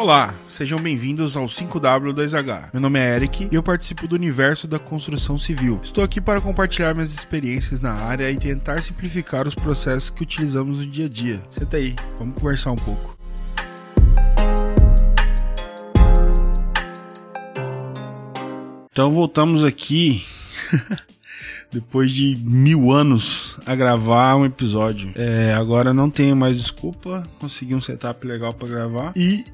Olá, sejam bem-vindos ao 5W2H. Meu nome é Eric e eu participo do universo da construção civil. Estou aqui para compartilhar minhas experiências na área e tentar simplificar os processos que utilizamos no dia a dia. Senta aí, vamos conversar um pouco. Então voltamos aqui depois de mil anos a gravar um episódio. É, agora não tenho mais desculpa, consegui um setup legal para gravar e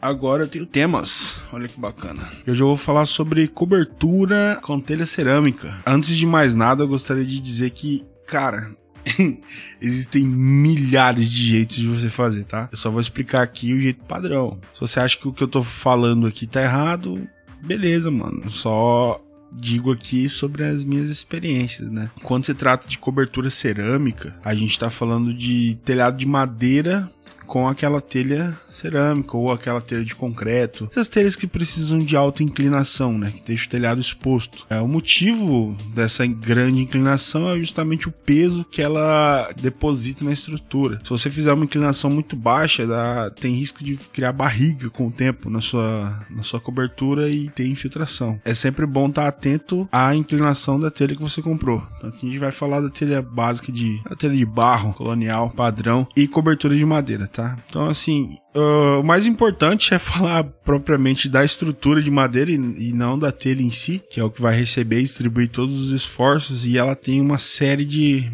agora eu tenho temas. Olha que bacana. Hoje eu vou falar sobre cobertura com telha cerâmica. Antes de mais nada, eu gostaria de dizer que, cara, Existem milhares de jeitos de você fazer, tá? Eu só vou explicar aqui o jeito padrão. Se você acha que o que eu tô falando aqui tá errado, beleza, mano. Só digo aqui sobre as minhas experiências, né? Quando se trata de cobertura cerâmica, a gente tá falando de telhado de madeira com aquela telha cerâmica ou aquela telha de concreto. Essas telhas que precisam de alta inclinação, né? Que deixa o telhado exposto. É, o motivo dessa grande inclinação é justamente o peso que ela deposita na estrutura. Se você fizer uma inclinação muito baixa, dá, tem risco de criar barriga com o tempo na sua, na sua cobertura e ter infiltração. É sempre bom estar atento à inclinação da telha que você comprou. Então aqui a gente vai falar da telha básica de a telha de barro, colonial, padrão e cobertura de madeira, tá? Então assim, Uh, o mais importante é falar propriamente da estrutura de madeira e, e, não da telha em si, que é o que vai receber e distribuir todos os esforços, e ela tem uma série de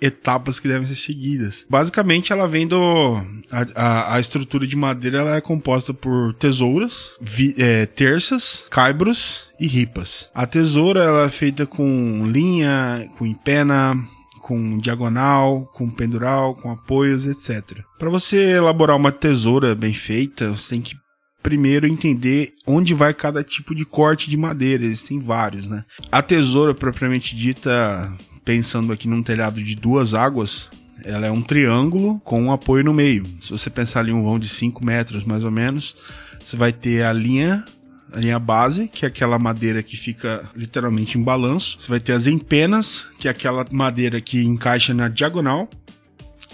etapas que devem ser seguidas. Basicamente, ela vem do. A, a, a estrutura de madeira ela é composta por tesouras, vi, é, terças, caibros e ripas. A tesoura ela é feita com linha, com empena, com diagonal, com pendural, com apoios, etc. Para você elaborar uma tesoura bem feita, você tem que primeiro entender onde vai cada tipo de corte de madeira. Existem vários, né? A tesoura propriamente dita, pensando aqui num telhado de duas águas, ela é um triângulo com um apoio no meio. Se você pensar ali um vão de 5 metros mais ou menos, você vai ter a linha a linha base, que é aquela madeira que fica literalmente em balanço. Você vai ter as empenas, que é aquela madeira que encaixa na diagonal.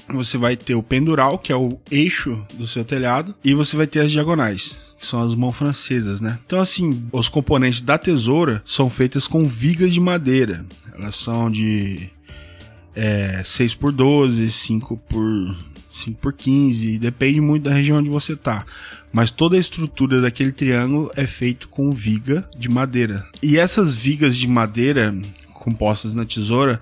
Você vai ter o pendural, que é o eixo do seu telhado, e você vai ter as diagonais, que são as mãos francesas, né? Então, assim, os componentes da tesoura são feitas com vigas de madeira. Elas são de é, 6 por 12, 5 por 5 por 15, depende muito da região onde você tá. Mas toda a estrutura daquele triângulo é feito com viga de madeira. E essas vigas de madeira compostas na tesoura,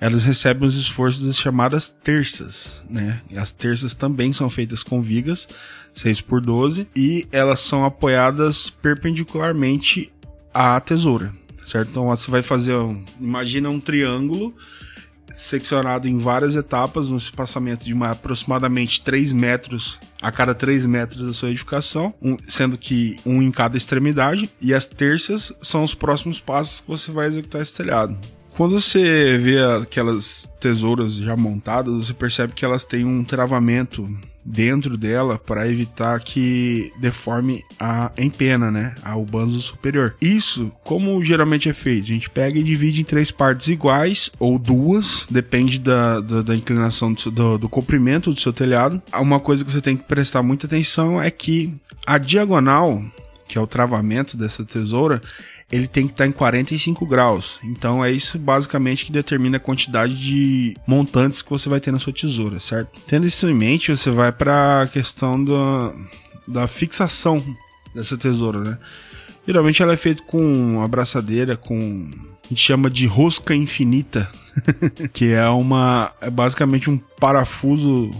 elas recebem os esforços das chamadas terças, né? E as terças também são feitas com vigas, 6 por 12, e elas são apoiadas perpendicularmente à tesoura, certo? Então você vai fazer, um, imagina um triângulo seccionado em várias etapas, no espaçamento de uma, aproximadamente 3 metros a cada 3 metros da sua edificação, um, sendo que um em cada extremidade, e as terças são os próximos passos que você vai executar esse telhado. Quando você vê aquelas tesouras já montadas, você percebe que elas têm um travamento dentro dela para evitar que deforme a empena, né? A banzo superior. Isso, como geralmente é feito, a gente pega e divide em três partes iguais ou duas, depende da, da, da inclinação do, do, do comprimento do seu telhado. Uma coisa que você tem que prestar muita atenção é que a diagonal, que é o travamento dessa tesoura, ele tem que estar tá em 45 graus. Então é isso basicamente que determina a quantidade de montantes que você vai ter na sua tesoura, certo? Tendo isso em mente, você vai para a questão da, da fixação dessa tesoura, né? Geralmente ela é feita com abraçadeira, com a gente chama de rosca infinita, que é uma é basicamente um parafuso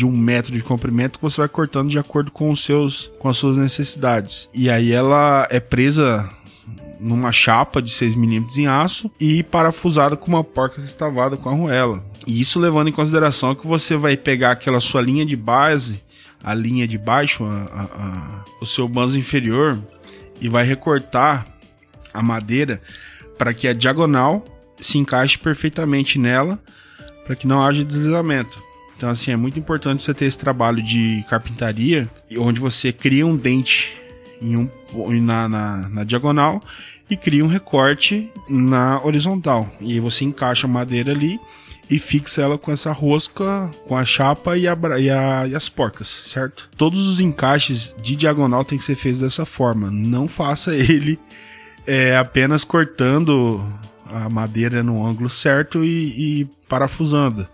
de um metro de comprimento que você vai cortando de acordo com os seus com as suas necessidades. E aí ela é presa numa chapa de 6 milímetros em aço e parafusada com uma porca estavada com arruela. E isso levando em consideração que você vai pegar aquela sua linha de base, a linha de baixo, a, a, a, o seu banzo inferior, e vai recortar a madeira para que a diagonal se encaixe perfeitamente nela, para que não haja deslizamento. Então, assim, é muito importante você ter esse trabalho de carpintaria, onde você cria um dente em um, na, na, na diagonal e cria um recorte na horizontal. E aí você encaixa a madeira ali e fixa ela com essa rosca, com a chapa e, a, e, a, e as porcas, certo? Todos os encaixes de diagonal tem que ser feitos dessa forma. Não faça ele é, apenas cortando a madeira no ângulo certo e, e parafusando.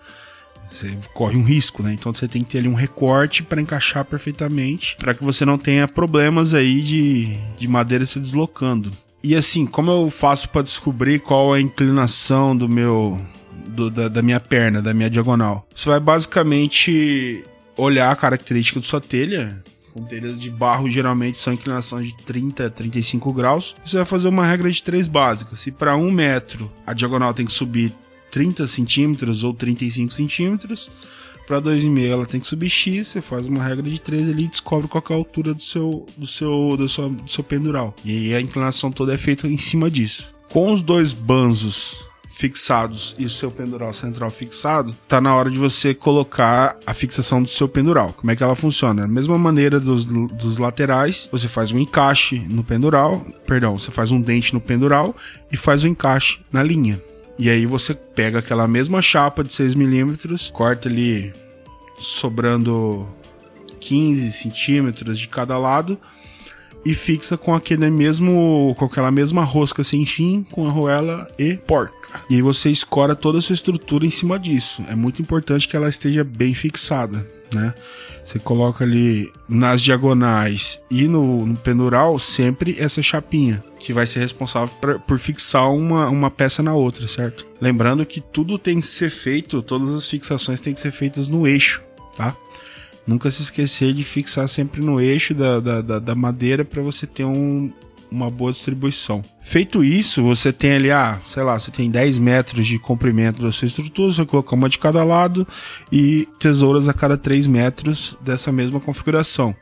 Você corre um risco, né? Então você tem que ter ali um recorte para encaixar perfeitamente, para que você não tenha problemas aí de, de madeira se deslocando. E assim, como eu faço para descobrir qual a inclinação do meu do, da, da, minha perna, da minha diagonal? Você vai basicamente olhar a característica da sua telha. Com telhas de barro geralmente são inclinações de 30 a 35 graus. Você vai fazer uma regra de três básicas. Se para um metro a diagonal tem que subir 30 centímetros ou 35 centímetros, para 2,5 ela tem que subir X, você faz uma regra de 3 ali e descobre qual é a altura do seu, do seu, do seu, do seu pendural. E aí a inclinação toda é feita em cima disso. Com os dois banzos fixados e o seu pendural central fixado, tá na hora de você colocar a fixação do seu pendural. Como é que ela funciona? Da mesma maneira dos, dos laterais, você faz um encaixe no pendural, perdão, você faz um dente no pendural e faz o um encaixe na linha. E aí você pega aquela mesma chapa de 6mm, corta ali sobrando 15 centímetros de cada lado e fixa com aquele mesmo com aquela mesma rosca sem fim, com arruela e porca. E aí você escora toda a sua estrutura em cima disso. É muito importante que ela esteja bem fixada, né? Você coloca ali nas diagonais e no, no pendural sempre essa chapinha, que vai ser responsável pra, por fixar uma, uma peça na outra, certo? Lembrando que tudo tem que ser feito, todas as fixações têm que ser feitas no eixo, tá? Nunca se esquecer de fixar sempre no eixo da, da, da, da madeira para você ter um, uma boa distribuição. Feito isso, você tem ali, ah, sei lá, você tem 10 metros de comprimento da sua estrutura, você colocar uma de cada lado e tesouras a cada 3 metros dessa mesma configuração.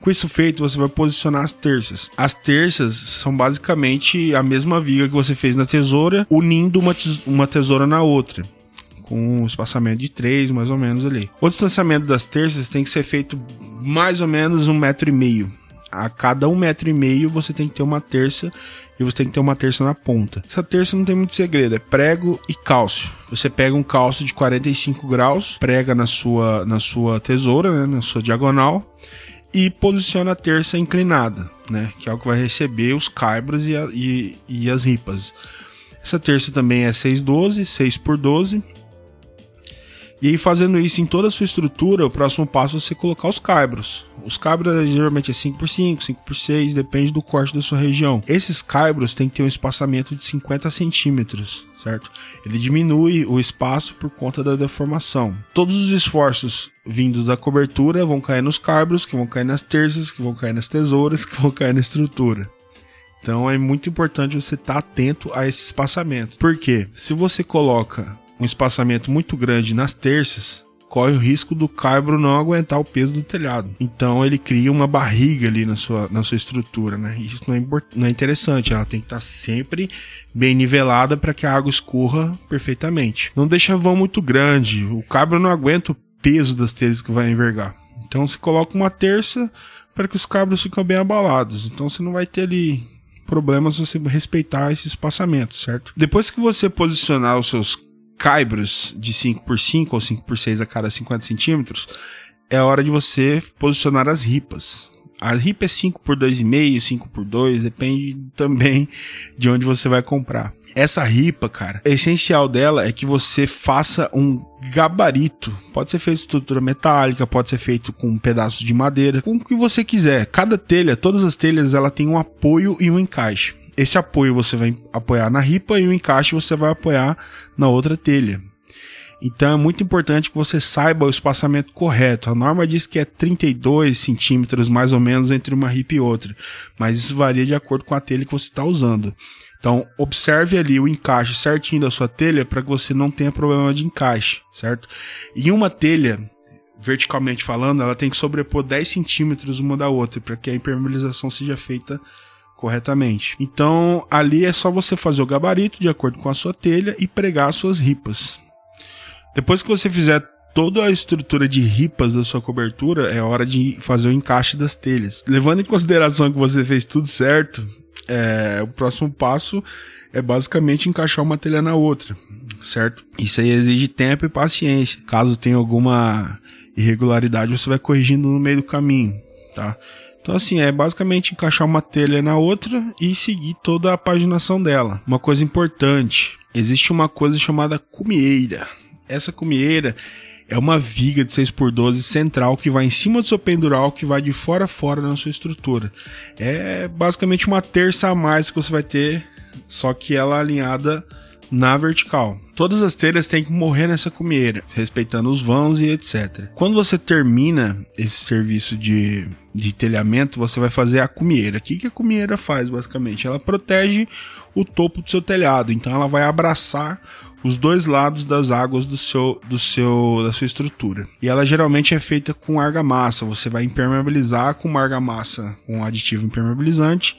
Com isso feito, você vai posicionar as terças. As terças são basicamente a mesma viga que você fez na tesoura, unindo uma, uma tesoura na outra com um espaçamento de 3, mais ou menos ali. O distanciamento das terças tem que ser feito mais ou menos um metro e meio a cada um metro e meio você tem que ter uma terça e você tem que ter uma terça na ponta. Essa terça não tem muito segredo, é prego e cálcio. Você pega um cálcio de 45 graus, prega na sua, na sua tesoura, né, na sua diagonal, e posiciona a terça inclinada, né, que é o que vai receber os caibros e, a, e, e as ripas. Essa terça também é 6,12, 6 por 12 e aí, fazendo isso em toda a sua estrutura, o próximo passo é você colocar os caibros. Os caibros geralmente é 5x5, 5x6, depende do corte da sua região. Esses caibros têm que ter um espaçamento de 50 centímetros, certo? Ele diminui o espaço por conta da deformação. Todos os esforços vindos da cobertura vão cair nos caibros, que vão cair nas terças, que vão cair nas tesouras, que vão cair na estrutura. Então é muito importante você estar atento a esse espaçamento. Porque se você coloca um espaçamento muito grande nas terças, corre o risco do caibro não aguentar o peso do telhado. Então ele cria uma barriga ali na sua, na sua estrutura, né? Isso não é, não é interessante, ela tem que estar sempre bem nivelada para que a água escorra perfeitamente. Não deixa vão muito grande, o caibro não aguenta o peso das telhas que vai envergar. Então você coloca uma terça para que os cabos fiquem bem abalados. Então você não vai ter ali problemas se você respeitar esse espaçamento, certo? Depois que você posicionar os seus caibros de 5 por 5 ou 5 por 6 a cada 50 centímetros, é hora de você posicionar as ripas. A ripa é 5 por 2,5, 5 por 2, depende também de onde você vai comprar. Essa ripa, cara, o essencial dela é que você faça um gabarito. Pode ser feito estrutura metálica, pode ser feito com um pedaço de madeira, com o que você quiser. Cada telha, todas as telhas, ela tem um apoio e um encaixe esse apoio você vai apoiar na ripa e o encaixe você vai apoiar na outra telha. Então é muito importante que você saiba o espaçamento correto. A norma diz que é 32 centímetros mais ou menos entre uma ripa e outra, mas isso varia de acordo com a telha que você está usando. Então observe ali o encaixe certinho da sua telha para que você não tenha problema de encaixe, certo? E uma telha verticalmente falando, ela tem que sobrepor 10 centímetros uma da outra para que a impermeabilização seja feita corretamente. Então, ali é só você fazer o gabarito de acordo com a sua telha e pregar as suas ripas. Depois que você fizer toda a estrutura de ripas da sua cobertura, é hora de fazer o encaixe das telhas. Levando em consideração que você fez tudo certo, é, o próximo passo é basicamente encaixar uma telha na outra, certo? Isso aí exige tempo e paciência. Caso tenha alguma irregularidade, você vai corrigindo no meio do caminho, tá? Então, assim, é basicamente encaixar uma telha na outra e seguir toda a paginação dela. Uma coisa importante: existe uma coisa chamada cumieira. Essa cumieira é uma viga de 6x12 central que vai em cima do seu pendural, que vai de fora a fora na sua estrutura. É basicamente uma terça a mais que você vai ter, só que ela é alinhada na vertical. Todas as telhas têm que morrer nessa cumieira, respeitando os vãos e etc. Quando você termina esse serviço de, de telhamento, você vai fazer a cumieira. O que, que a cumieira faz, basicamente? Ela protege o topo do seu telhado, então ela vai abraçar os dois lados das águas do seu, do seu, da sua estrutura. E ela geralmente é feita com argamassa. Você vai impermeabilizar com uma argamassa, com um aditivo impermeabilizante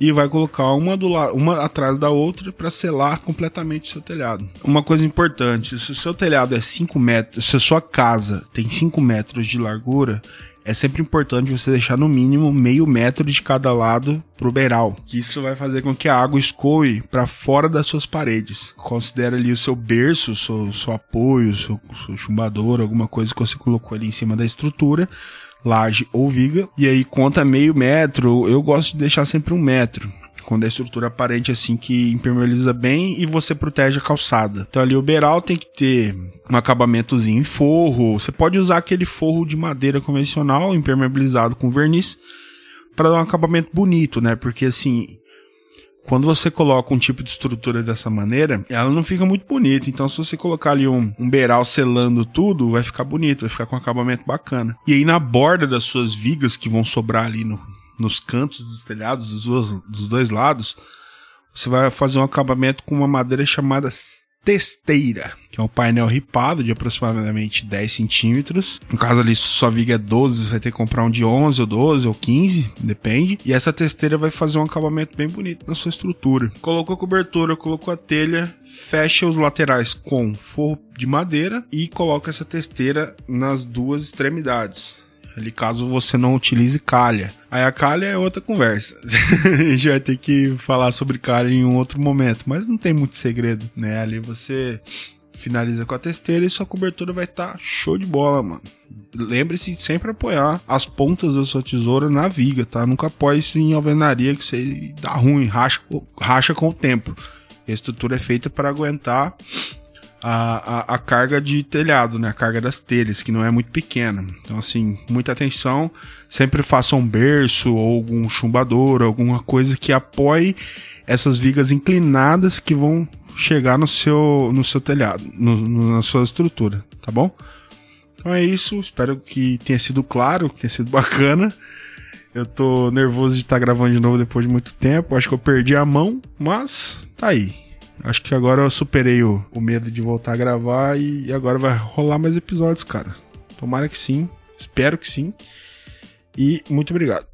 e vai colocar uma, do uma atrás da outra para selar completamente o seu telhado. Uma coisa importante: se o seu telhado é 5 metros, se a sua casa tem 5 metros de largura, é sempre importante você deixar no mínimo meio metro de cada lado pro beiral, que isso vai fazer com que a água escoe para fora das suas paredes. Considera ali o seu berço, seu, seu apoio, seu, seu chumbador, alguma coisa que você colocou ali em cima da estrutura laje ou viga. E aí conta meio metro. Eu gosto de deixar sempre um metro. Quando a estrutura aparente assim que impermeabiliza bem e você protege a calçada. Então ali o beiral tem que ter um acabamentozinho em forro. Você pode usar aquele forro de madeira convencional, impermeabilizado com verniz, para dar um acabamento bonito, né? Porque assim, quando você coloca um tipo de estrutura dessa maneira, ela não fica muito bonita. Então, se você colocar ali um, um beiral selando tudo, vai ficar bonito, vai ficar com um acabamento bacana. E aí, na borda das suas vigas que vão sobrar ali no, nos cantos dos telhados, dos dois, dos dois lados, você vai fazer um acabamento com uma madeira chamada testeira, que é um painel ripado de aproximadamente 10 centímetros. No caso ali, sua viga é 12, você vai ter que comprar um de 11 ou 12 ou 15, depende. E essa testeira vai fazer um acabamento bem bonito na sua estrutura. Colocou a cobertura, colocou a telha, fecha os laterais com forro de madeira e coloca essa testeira nas duas extremidades ali caso você não utilize calha. Aí a calha é outra conversa. a gente vai ter que falar sobre calha em um outro momento, mas não tem muito segredo, né? Ali você finaliza com a testeira e sua cobertura vai estar tá show de bola, mano. Lembre-se de sempre apoiar as pontas da sua tesoura na viga, tá? Nunca apoie isso em alvenaria que você dá ruim, racha, racha com o tempo. A estrutura é feita para aguentar a, a, a, carga de telhado, né? A carga das telhas, que não é muito pequena. Então, assim, muita atenção. Sempre faça um berço ou algum chumbador, alguma coisa que apoie essas vigas inclinadas que vão chegar no seu, no seu telhado, no, no, na sua estrutura, tá bom? Então é isso. Espero que tenha sido claro, que tenha sido bacana. Eu tô nervoso de estar tá gravando de novo depois de muito tempo. Acho que eu perdi a mão, mas tá aí. Acho que agora eu superei o, o medo de voltar a gravar e, e agora vai rolar mais episódios, cara. Tomara que sim. Espero que sim. E muito obrigado.